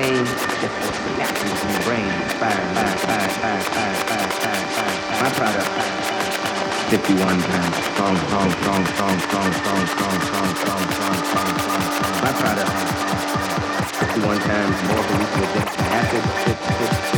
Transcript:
cocaine gets the reactions in the brain fire, fire, fire, fire, fire, fire, fire, fire. My product, 51 times strong, strong, strong, strong, strong, strong, strong, strong, strong, strong, strong, strong, strong. My product, 51 times more than hallucinogenic than acid.